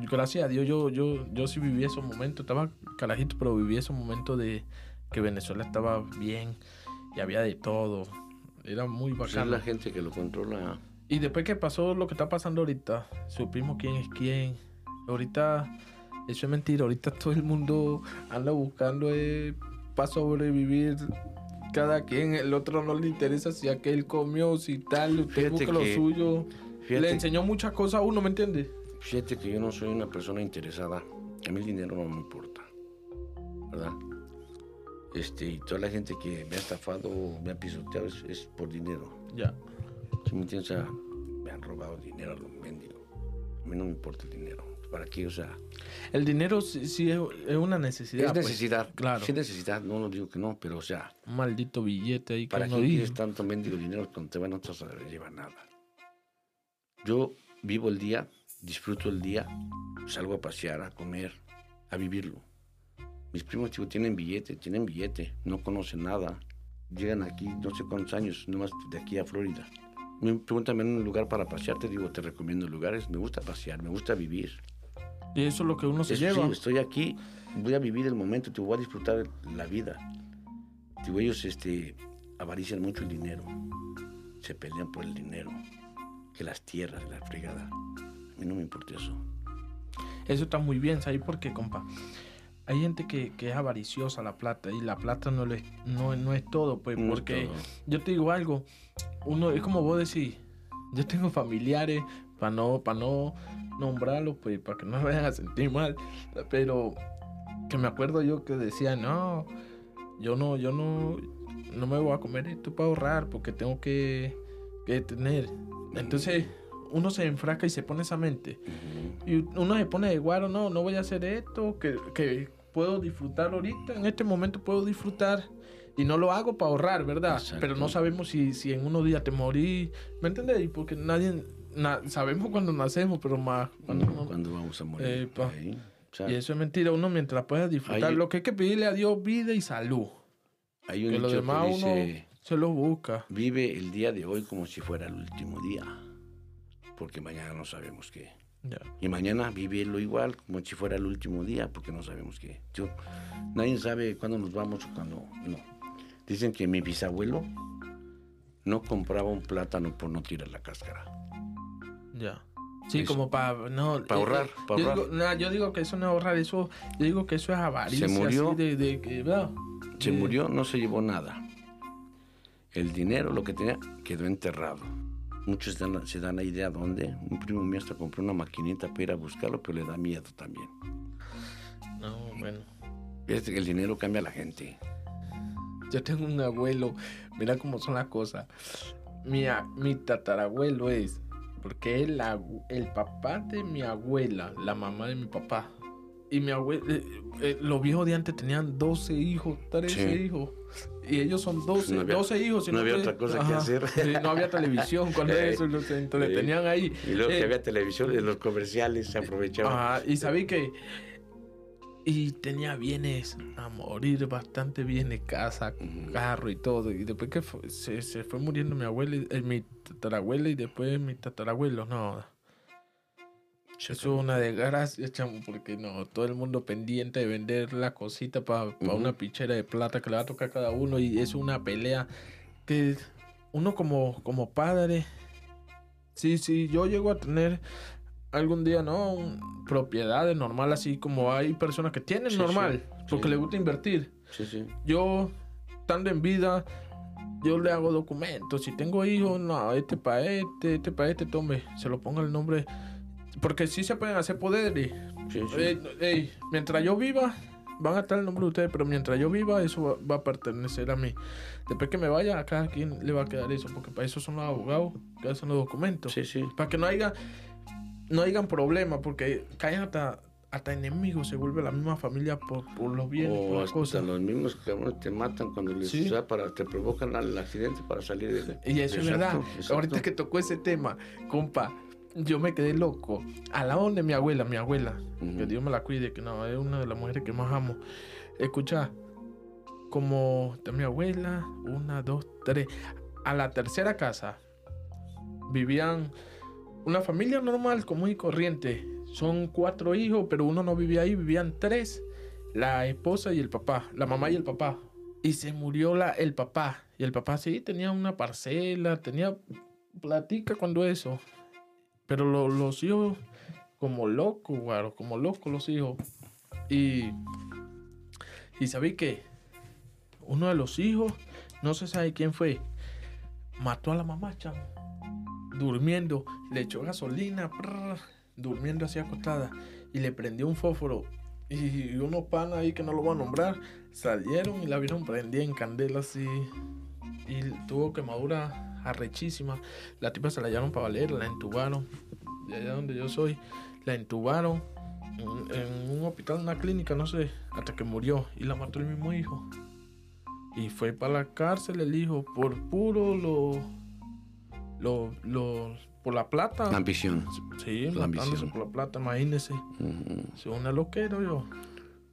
B: gracias a Dios yo, yo, yo sí viví esos momentos. Estaba carajito, pero viví esos momentos de que Venezuela estaba bien y había de todo. Era muy
A: Pues es
B: bacano.
A: la gente que lo controla.
B: Y después que pasó lo que está pasando ahorita, supimos quién es quién. Ahorita, eso es mentira. Ahorita todo el mundo anda buscando para sobrevivir. Cada quien, el otro no le interesa si aquel comió, si tal, usted
A: Fíjate
B: busca lo suyo. Le enseñó muchas cosas a uno, ¿me entiende?
A: fíjate que yo no soy una persona interesada. A mí el dinero no me importa. ¿Verdad? Este, y toda la gente que me ha estafado o me ha pisoteado es, es por dinero.
B: Ya.
A: Si me entiendes, O sea, me han robado dinero a los mendigos. A mí no me importa el dinero. ¿Para qué? O sea,
B: El dinero sí, sí es, una necesidad.
A: es
B: pues.
A: necesidad.
B: claro.
A: Sí es necesidad, no lo digo que no, pero o sea,
B: Un maldito billete ahí que
A: ¿Para
B: uno
A: qué quieres tanto mendigo dinero cuando te van a otros a llevar nada? Yo vivo el día, disfruto el día, salgo a pasear, a comer, a vivirlo. Mis primos tío, tienen billete, tienen billete, no conocen nada. Llegan aquí no sé cuántos años, nomás de aquí a Florida. Me preguntan en un lugar para pasear, te digo, te recomiendo lugares. Me gusta pasear, me gusta vivir.
B: Y eso es lo que uno se
A: Eso
B: lleva.
A: sí, estoy aquí, voy a vivir el momento, te voy a disfrutar la vida. Digo, ellos este, avarician mucho el dinero, se pelean por el dinero, que las tierras, la fregada. A mí no me importa eso.
B: Eso está muy bien, ¿sabes por qué, compa? Hay gente que, que es avariciosa la plata y la plata no, le, no, no es todo, pues,
A: No es
B: porque
A: todo.
B: yo te digo algo, uno es como vos decís, yo tengo familiares, para no, para no nombrarlos, pues, para que no me vayan a sentir mal, pero que me acuerdo yo que decía, no, yo no, yo no, no me voy a comer esto para ahorrar porque tengo que, que tener. Entonces, uno se enfraca y se pone esa mente. Y uno se pone de guaro, no, no voy a hacer esto, que, que puedo disfrutar ahorita, en este momento puedo disfrutar. Y no lo hago para ahorrar, ¿verdad?
A: Exacto.
B: Pero no sabemos si, si en unos días te morí, ¿me entiendes? Y porque nadie, na- sabemos cuando nacemos, pero más cuando no-
A: ¿Cuándo vamos a morir?
B: Eh, pa.
A: Ahí.
B: Y eso es mentira, uno mientras pueda disfrutar,
A: Hay-
B: lo que hay que pedirle a Dios, vida y salud.
A: hay un
B: Que lo demás
A: que
B: uno
A: dice,
B: se lo busca.
A: vive el día de hoy como si fuera el último día, porque mañana no sabemos qué. Y mañana vivirlo igual, como si fuera el último día, porque no sabemos qué. Yo, nadie sabe cuándo nos vamos o cuándo no. Dicen que mi bisabuelo no compraba un plátano por no tirar la cáscara.
B: Ya. Sí,
A: Eso.
B: como para no
A: Pa' ahorrar, pa'
B: yo,
A: ahorrar.
B: Digo, nah, yo digo que eso no es ahorrar, eso yo digo que eso es avaricia
A: Se murió.
B: así de, de que, ¿verdad?
A: Se
B: De-
A: murió, no se llevó nada. El dinero, lo que tenía, quedó enterrado. Muchos dan- se dan la idea dónde. Un primo mío hasta compró una maquinita para ir a buscarlo, pero le da miedo también.
B: No, bueno.
A: Que el dinero cambia a la gente.
B: Yo tengo un abuelo, mira cómo son las cosas. Mi, mi tatarabuelo es, porque la- el papá de mi abuela, la mamá de mi papá. Y mi abuelo, los viejos de antes tenían 12 hijos, 13
A: Sí.
B: hijos. Y ellos son 12,
A: No había-
B: 12 hijos.
A: no había otra cosa que hacer.
B: Sí, no había televisión, cuando (laughs)
A: Eh,
B: eso, los- entonces
A: eh,
B: tenían ahí.
A: Y luego
B: Eh,
A: que había televisión, en los comerciales se aprovechaban.
B: Ajá, y sabí que Y tenía bienes a morir, bastante bienes, casa, carro y todo. Y después que se, se, fue muriendo mi abuela, eh, mi tatarabuela y después mi tatarabuelo, no. Eso es una desgracia, chamo, porque no, todo el mundo pendiente de vender la cosita para una pichera de plata que le va a tocar a cada uno y es una pelea que uno como, como padre, sí, sí, yo llego a tener algún día, ¿no? propiedades normal, así como hay personas que tienen normal, porque le gusta invertir. Yo, estando en vida, yo le hago documentos. Si tengo hijos, no, este para este, este para este, tome, se lo ponga el nombre porque sí se pueden hacer poderes. mientras yo viva, van a estar el nombre de ustedes, pero mientras yo viva, eso va, a pertenecer a mí. Después que me vaya, a cada quien le va a quedar eso, porque para eso son los abogados que hacen los documentos.
A: Sí, sí.
B: Para que no haya, no hayan problemas, porque caen hasta, hasta enemigos, se vuelve la misma familia por, los bienes, por las cosas.
A: Los mismos que te matan cuando les para, te provocan el accidente para salir de
B: Y eso es verdad. Ahorita que tocó ese tema, compa yo me quedé loco. Al lado de mi abuela, mi abuela, que Dios me la cuide, que no, es una de las mujeres que más amo. Escucha, como de mi abuela, una, dos, tres. A la tercera casa vivían una familia normal, común y corriente. Son cuatro hijos, pero uno no vivía ahí, vivían tres. La esposa y el papá, la mamá y el papá. Y se murió la, el papá. Y el papá sí tenía una parcela, tenía platica cuando eso. Pero los hijos, como locos, guaro, como locos los hijos. Y, y sabí que uno de los hijos, no se sabe quién fue, mató a la mamá. Durmiendo, le echó gasolina, durmiendo así acostada. Y le prendió un fósforo. Y unos panas ahí que no lo voy a nombrar, salieron y la vieron prendida en candela así. Y tuvo quemadura arrechísima. La tipa se la llevaron para valer, la entubaron. De allá donde yo soy, la entubaron en, un hospital, en una clínica, no sé, hasta que murió. Y la mató el mismo hijo. Y fue para la cárcel el hijo por puro lo. lo, lo por la plata.
A: La ambición.
B: Sí, la ambición. por la plata, imagínese. Uh una loquera yo.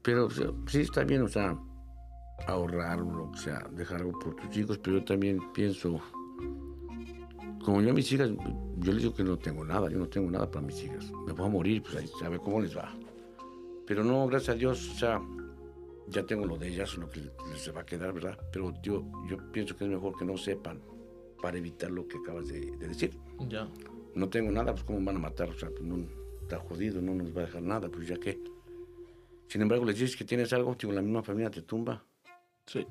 A: Pero sí está bien, o sea, ahorrar, o sea, dejar algo por tus hijos, pero yo también pienso como yo a mis hijas, yo les digo que no tengo nada, yo no tengo nada para mis hijas. Me voy a morir, pues ahí sabe cómo les va. Pero no, gracias a Dios, o sea, ya tengo lo de ellas, lo que les va a quedar, ¿verdad? Pero yo, yo pienso que es mejor que no sepan para evitar lo que acabas de, decir.
B: Ya.
A: No tengo nada, pues cómo van a matar, o sea, pues no, está jodido, no nos va a dejar nada, pues ya que. Sin embargo, les dices que tienes algo, tipo, la misma familia te tumba.
B: Sí.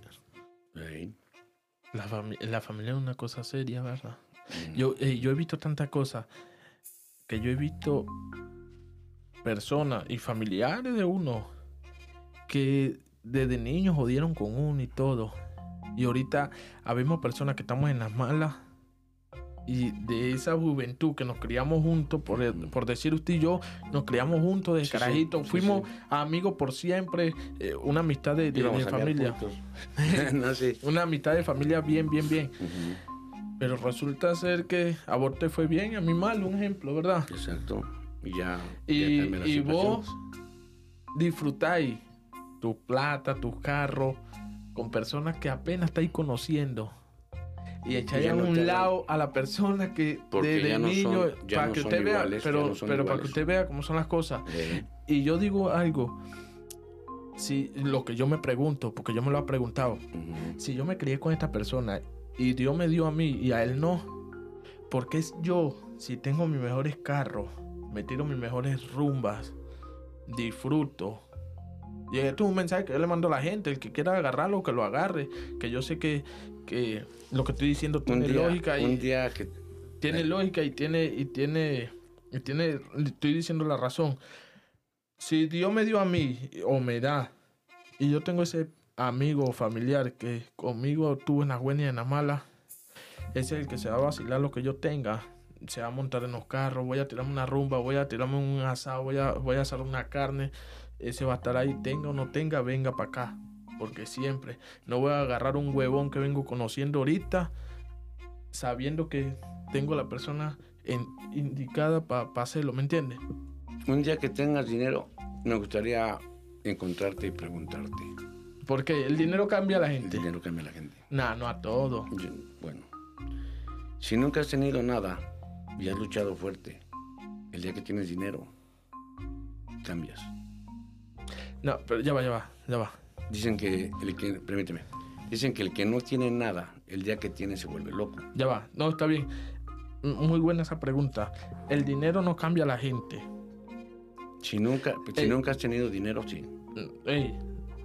B: La, la familia es una cosa seria, ¿verdad? Yo, eh, yo he visto tantas cosas que yo he visto personas y familiares de uno que desde niños jodieron con uno y todo. Y ahorita habemos personas que estamos en las malas y de esa juventud que nos criamos juntos, por, por decir usted y yo, nos criamos juntos de carajito, fuimos amigos por siempre, eh, una amistad de, familia. (laughs) (laughs) una amistad de familia bien, bien, bien. Pero resulta ser que a vos te fue bien, a mí mal, un ejemplo, ¿verdad?
A: Exacto. Y ya.
B: Y, vos disfrutáis tu plata, tu carro, con personas que apenas estáis conociendo. Y echáis a un lado a la persona que desde niño, para que usted vea, pero, pero para que usted vea cómo son las cosas. Y yo digo algo, si lo que yo me pregunto, porque yo me lo he preguntado, si yo me crié con esta persona y Dios me dio a mí y a él no. Porque es yo, si tengo mis mejores carros, me tiro mis mejores rumbas, disfruto. Y esto es un mensaje que yo le mando a la gente, el que quiera agarrarlo, que lo agarre, que yo sé que, que lo que estoy diciendo tiene lógica y
A: un día que
B: tiene lógica y tiene y tiene y tiene estoy diciendo la razón. Si Dios me dio a mí o me da y yo tengo ese amigo o familiar que conmigo tuvo en la buena y en la mala, ese es el que se va a vacilar lo que yo tenga. Se va a montar en los carros, voy a tirarme una rumba, voy a tirarme un asado, voy a, voy a hacer una carne. Ese va a estar ahí, tenga o no tenga, venga para acá. Porque siempre no voy a agarrar un huevón que vengo conociendo ahorita, sabiendo que tengo la persona indicada para hacerlo, ¿me entiendes?
A: Un día que tengas dinero, me gustaría encontrarte y preguntarte.
B: Porque el dinero cambia a la
A: El
B: gente.
A: dinero cambia a la gente.
B: Nah, no a todo.
A: Yo- bueno, si nunca has tenido nada y has luchado fuerte, el día que tienes dinero, cambias.
B: No, pero ya va, ya va, ya va.
A: Dicen que el que, permíteme, dicen que el que no tiene nada, el día que tiene se vuelve loco.
B: Ya va. No, está bien. Muy buena esa pregunta. El dinero no cambia a la gente.
A: Si nunca, si
B: Ey.
A: nunca has tenido dinero, sí.
B: Ey,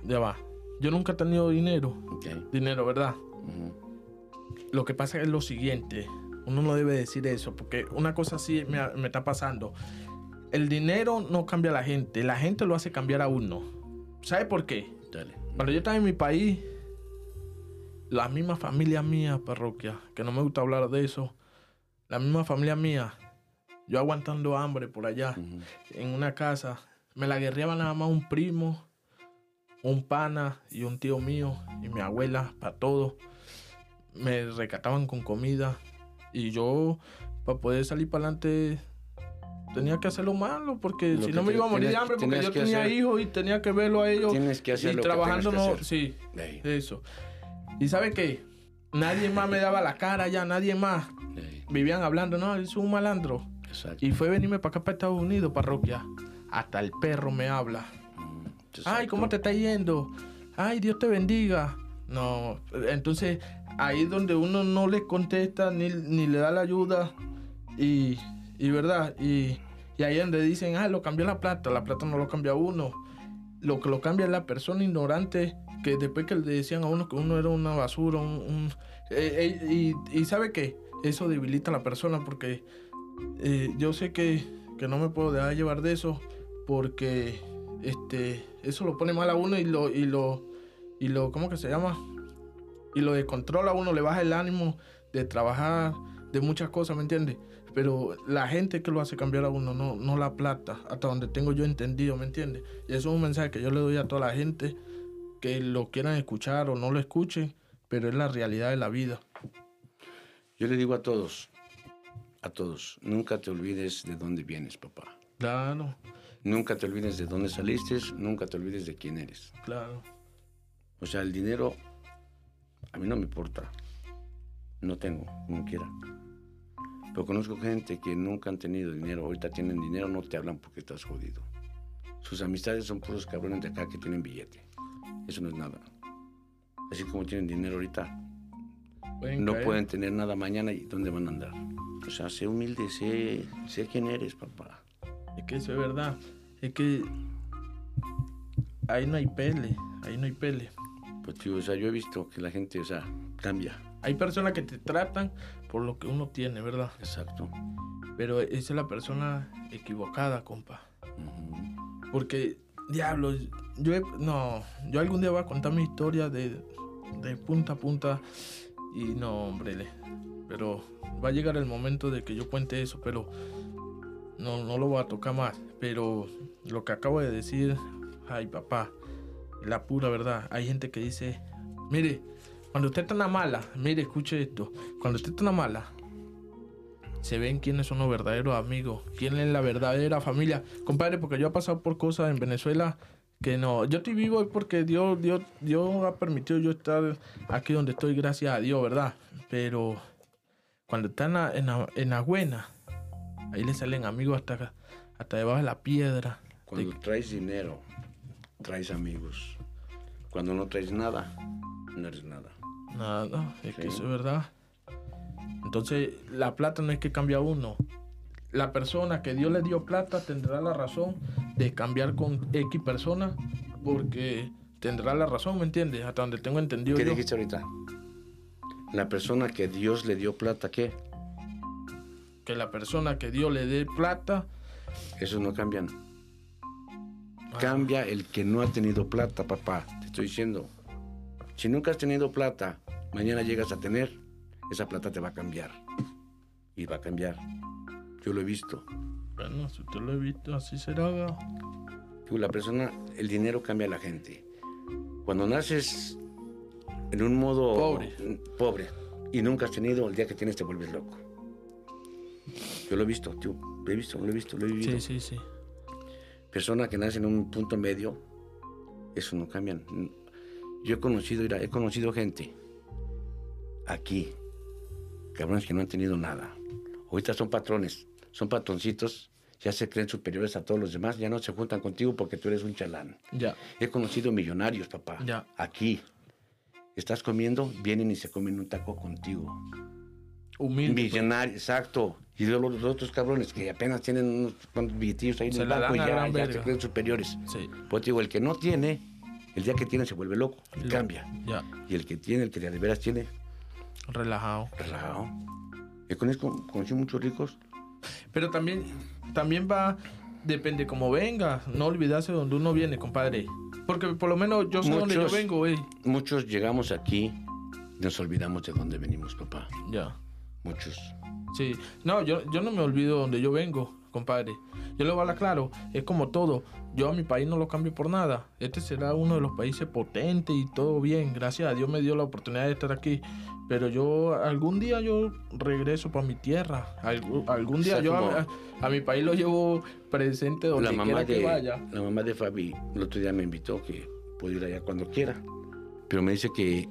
B: ya va. Yo nunca he tenido dinero. Dinero, ¿verdad? Lo que pasa es lo siguiente. Uno no debe decir eso, porque una cosa así me, me está pasando. El dinero no cambia a la gente, la gente lo hace cambiar a uno. ¿Sabe por qué?
A: Dale.
B: Cuando yo estaba en mi país, la misma familia mía, parroquia, que no me gusta hablar de eso, la misma familia mía, yo aguantando hambre por allá, en una casa, me la guerreaba nada más un primo, un pana y un tío mío y mi abuela, para todo. Me recataban con comida y yo, para poder salir para adelante, tenía que hacer lo malo porque
A: Lo
B: si no me iba a morir de hambre porque yo tenía hijos y tenía que verlo a ellos.
A: Tienes que hacer
B: y
A: lo
B: trabajando
A: que
B: no,
A: hacer.
B: sí, eso. ¿Y sabe qué? Nadie más me daba la cara ya, nadie más. Vivían hablando, no, es un malandro.
A: Exacto.
B: Y fue venirme para acá, para Estados Unidos, parroquia. Hasta el perro me habla. Ay, ¿cómo te está yendo? Ay, Dios te bendiga. No, entonces ahí es donde uno no le contesta ni, ni le da la ayuda. Y, y verdad, y, y ahí es donde dicen, ah, lo cambió la plata. La plata no lo cambia uno. Lo que lo cambia es la persona ignorante que después que le decían a uno que uno era una basura, un... un- eh, eh, y, y sabe qué, eso debilita a la persona porque eh, yo sé que, que no me puedo dejar llevar de eso porque este eso lo pone mal a uno y lo y lo y lo cómo que se llama y lo descontrola a uno le baja el ánimo de trabajar de muchas cosas me entiendes pero la gente que lo hace cambiar a uno no no la plata hasta donde tengo yo entendido me entiendes y eso es un mensaje que yo le doy a toda la gente que lo quieran escuchar o no lo escuchen pero es la realidad de la vida.
A: Yo le digo a todos, a todos, nunca te olvides de dónde vienes, papá.
B: claro
A: Nunca te olvides de dónde saliste, nunca te olvides de quién eres.
B: claro
A: O sea, el dinero a mí no me importa. No tengo, como quiera. Pero conozco gente que nunca han tenido dinero. Ahorita tienen dinero, no te hablan porque estás jodido. Sus amistades son puros cabrones de acá que tienen billete. Eso no es nada. Así como tienen dinero ahorita,
B: Pueden
A: no
B: caer.
A: pueden tener nada mañana y dónde van a andar. O sea, sé humilde, sé, sé quién eres, papá.
B: Es que eso es verdad. Es que ahí no hay pele. Ahí no hay pele.
A: Pues tío, o sea, yo he visto que la gente, o sea, cambia.
B: Hay personas que te tratan por lo que uno tiene, ¿verdad?
A: Exacto.
B: Pero esa es la persona equivocada, compa. Porque, diablo, yo he- no, yo algún día voy a contar mi historia de, de punta a punta y no, hombre, le- pero va a llegar el momento de que yo cuente eso, pero no, no lo voy a tocar más. Pero lo que acabo de decir, ay papá, la pura verdad, hay gente que dice, mire, cuando usted está en la mala, mire, escuche esto, cuando usted está en la mala, se ven quiénes son los verdaderos amigos, quién es la verdadera familia. Compadre, porque yo he pasado por cosas en Venezuela que no. Yo estoy vivo porque Dios, Dios, Dios ha permitido yo estar aquí donde estoy, gracias a Dios, ¿verdad? Pero cuando está en la, en la, en la buena, ahí le salen amigos hasta, hasta debajo de la piedra.
A: Cuando traes dinero, traes amigos. Cuando no traes nada, no eres nada.
B: Nada, es que eso es verdad. Entonces, la plata no es que cambia uno. La persona que Dios le dio plata tendrá la razón de cambiar con X persona porque tendrá la razón, ¿me entiendes? Hasta donde tengo entendido
A: ¿Qué
B: yo.
A: dijiste ahorita? La persona que Dios le dio plata, ¿qué?
B: Que la persona que Dios le dé plata.
A: Esos no cambian. Cambia el que no ha tenido plata, papá. Te estoy diciendo. Si nunca has tenido plata, mañana llegas a tener, esa plata te va a cambiar. Y va a cambiar. Yo lo he visto.
B: Bueno, si usted lo ha visto, así será.
A: Tú, la persona, el dinero cambia a la gente. Cuando naces en un modo
B: Pobre.
A: pobre y nunca has tenido, el día que tienes te vuelves loco. Yo lo he visto, tío. Lo he visto, lo he visto, lo he vivido.
B: Sí, sí, sí.
A: Persona que nace en un punto medio Eso no cambian. Yo he conocido, he conocido gente aquí, cabrones que no han tenido nada. Ahorita son patrones, son patroncitos, ya se creen superiores a todos los demás, ya no se juntan contigo porque tú eres un chalán.
B: Ya.
A: He conocido millonarios, papá.
B: Ya.
A: Aquí. Estás comiendo, vienen y se comen un taco contigo.
B: Humilde. pues.
A: Millonarios, exacto. Y luego los otros cabrones que apenas tienen unos cuantos billetillos ahí en el banco y ya, se creen superiores.
B: Sí.
A: Pues digo, el que no tiene, el día que tiene se vuelve loco y
B: Lo-
A: cambia.
B: Ya.
A: Y el que tiene, el que de veras tiene,
B: Relajado.
A: relajado. He conocido, conocí muchos ricos.
B: Pero también, también va, depende cómo venga. No olvidarse de donde uno viene, compadre. Porque por lo menos yo sé donde yo
A: Muchos-
B: vengo, güey.
A: Muchos llegamos aquí nos olvidamos de dónde venimos, papá.
B: Ya.
A: Muchos.
B: Sí. No, yo, yo no me olvido de donde yo vengo, compadre. Yo le voy a hablar claro. Es como todo. Yo a mi país no lo cambio por nada. Este será uno de los países potentes y todo bien. Gracias a Dios me dio la oportunidad de estar aquí. Pero yo algún día yo regreso para mi tierra. Algún, algún día
A: O sea,
B: yo a, mi país lo llevo presente donde
A: La mamá,
B: quiera que vaya.
A: la mamá de Fabi el otro día me invitó que puedo ir allá cuando quiera. Pero me dice que,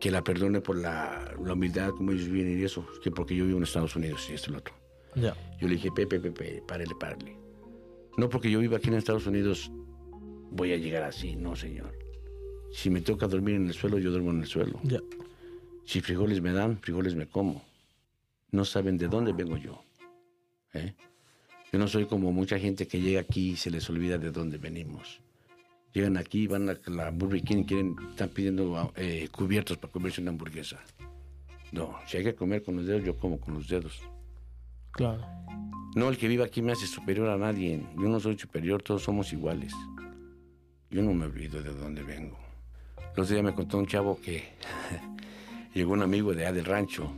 A: que la perdone por la, la humildad, como ellos viven y eso. Que porque yo vivo en Estados Unidos y esto y lo otro.
B: Ya.
A: Yo le dije, Pepe, Pepe, párele, párele. No porque yo viva aquí en Estados Unidos voy a llegar así, no, señor. Si me toca dormir en el suelo, yo duermo en el suelo.
B: Ya.
A: Si frijoles me dan, frijoles me como. No saben de dónde vengo yo. ¿eh? Yo no soy como mucha gente que llega aquí y se les olvida de dónde venimos. Llegan aquí, van a la Burger King y quieren, están pidiendo eh, cubiertos para comerse una hamburguesa. No, si hay que comer con los dedos, yo como con los dedos.
B: Claro.
A: No, el que vive aquí me hace superior a nadie. Yo no soy superior, todos somos iguales. Yo no me olvido de dónde vengo. El otro día me contó un chavo que (laughs) llegó un amigo de allá del rancho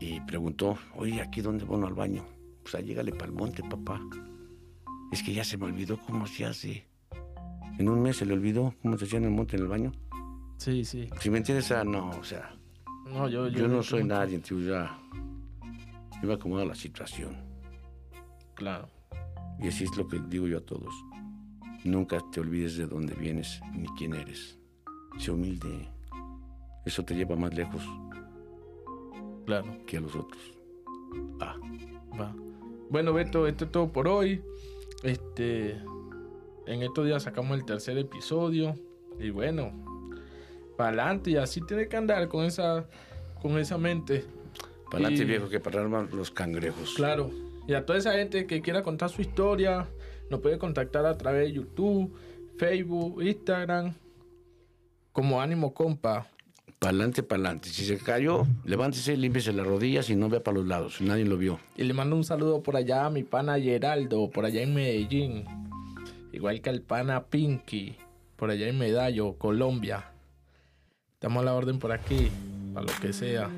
A: y preguntó, oye, ¿aquí dónde van al baño? Pues ahí llégale para el monte, papá. Es que ya se me olvidó cómo se hace. En un mes se le olvidó cómo se hacía en el monte en el baño.
B: Sí, sí.
A: Si me entiendes, ah, no, o sea,
B: No, yo,
A: yo no
B: yo
A: soy
B: mucho.
A: nadie, tío, ya. Yo me acomodo a la situación.
B: Claro.
A: Y así es lo que digo yo a todos. Nunca te olvides de dónde vienes ni quién eres. Sé humilde. Eso te lleva más lejos
B: Claro.
A: que a los otros. Va.
B: Va. Bueno, Beto, esto es todo por hoy. Este. En estos días sacamos el tercer episodio. Y bueno. Para adelante. Y así tiene que andar con esa. Con esa mente.
A: Para adelante viejo que para los cangrejos.
B: Claro. Y a toda esa gente que quiera contar su historia. Nos puede contactar a través de YouTube, Facebook, Instagram. Como ánimo compa.
A: Para adelante, para adelante. Si se cayó, levántese, límpiese las rodillas y no vea para los lados. Nadie lo vio.
B: Y le mando un saludo por allá a mi pana Geraldo, por allá en Medellín. Igual que al pana Pinky, por allá en Medallo, Colombia. Estamos a la orden por aquí, para lo que sea.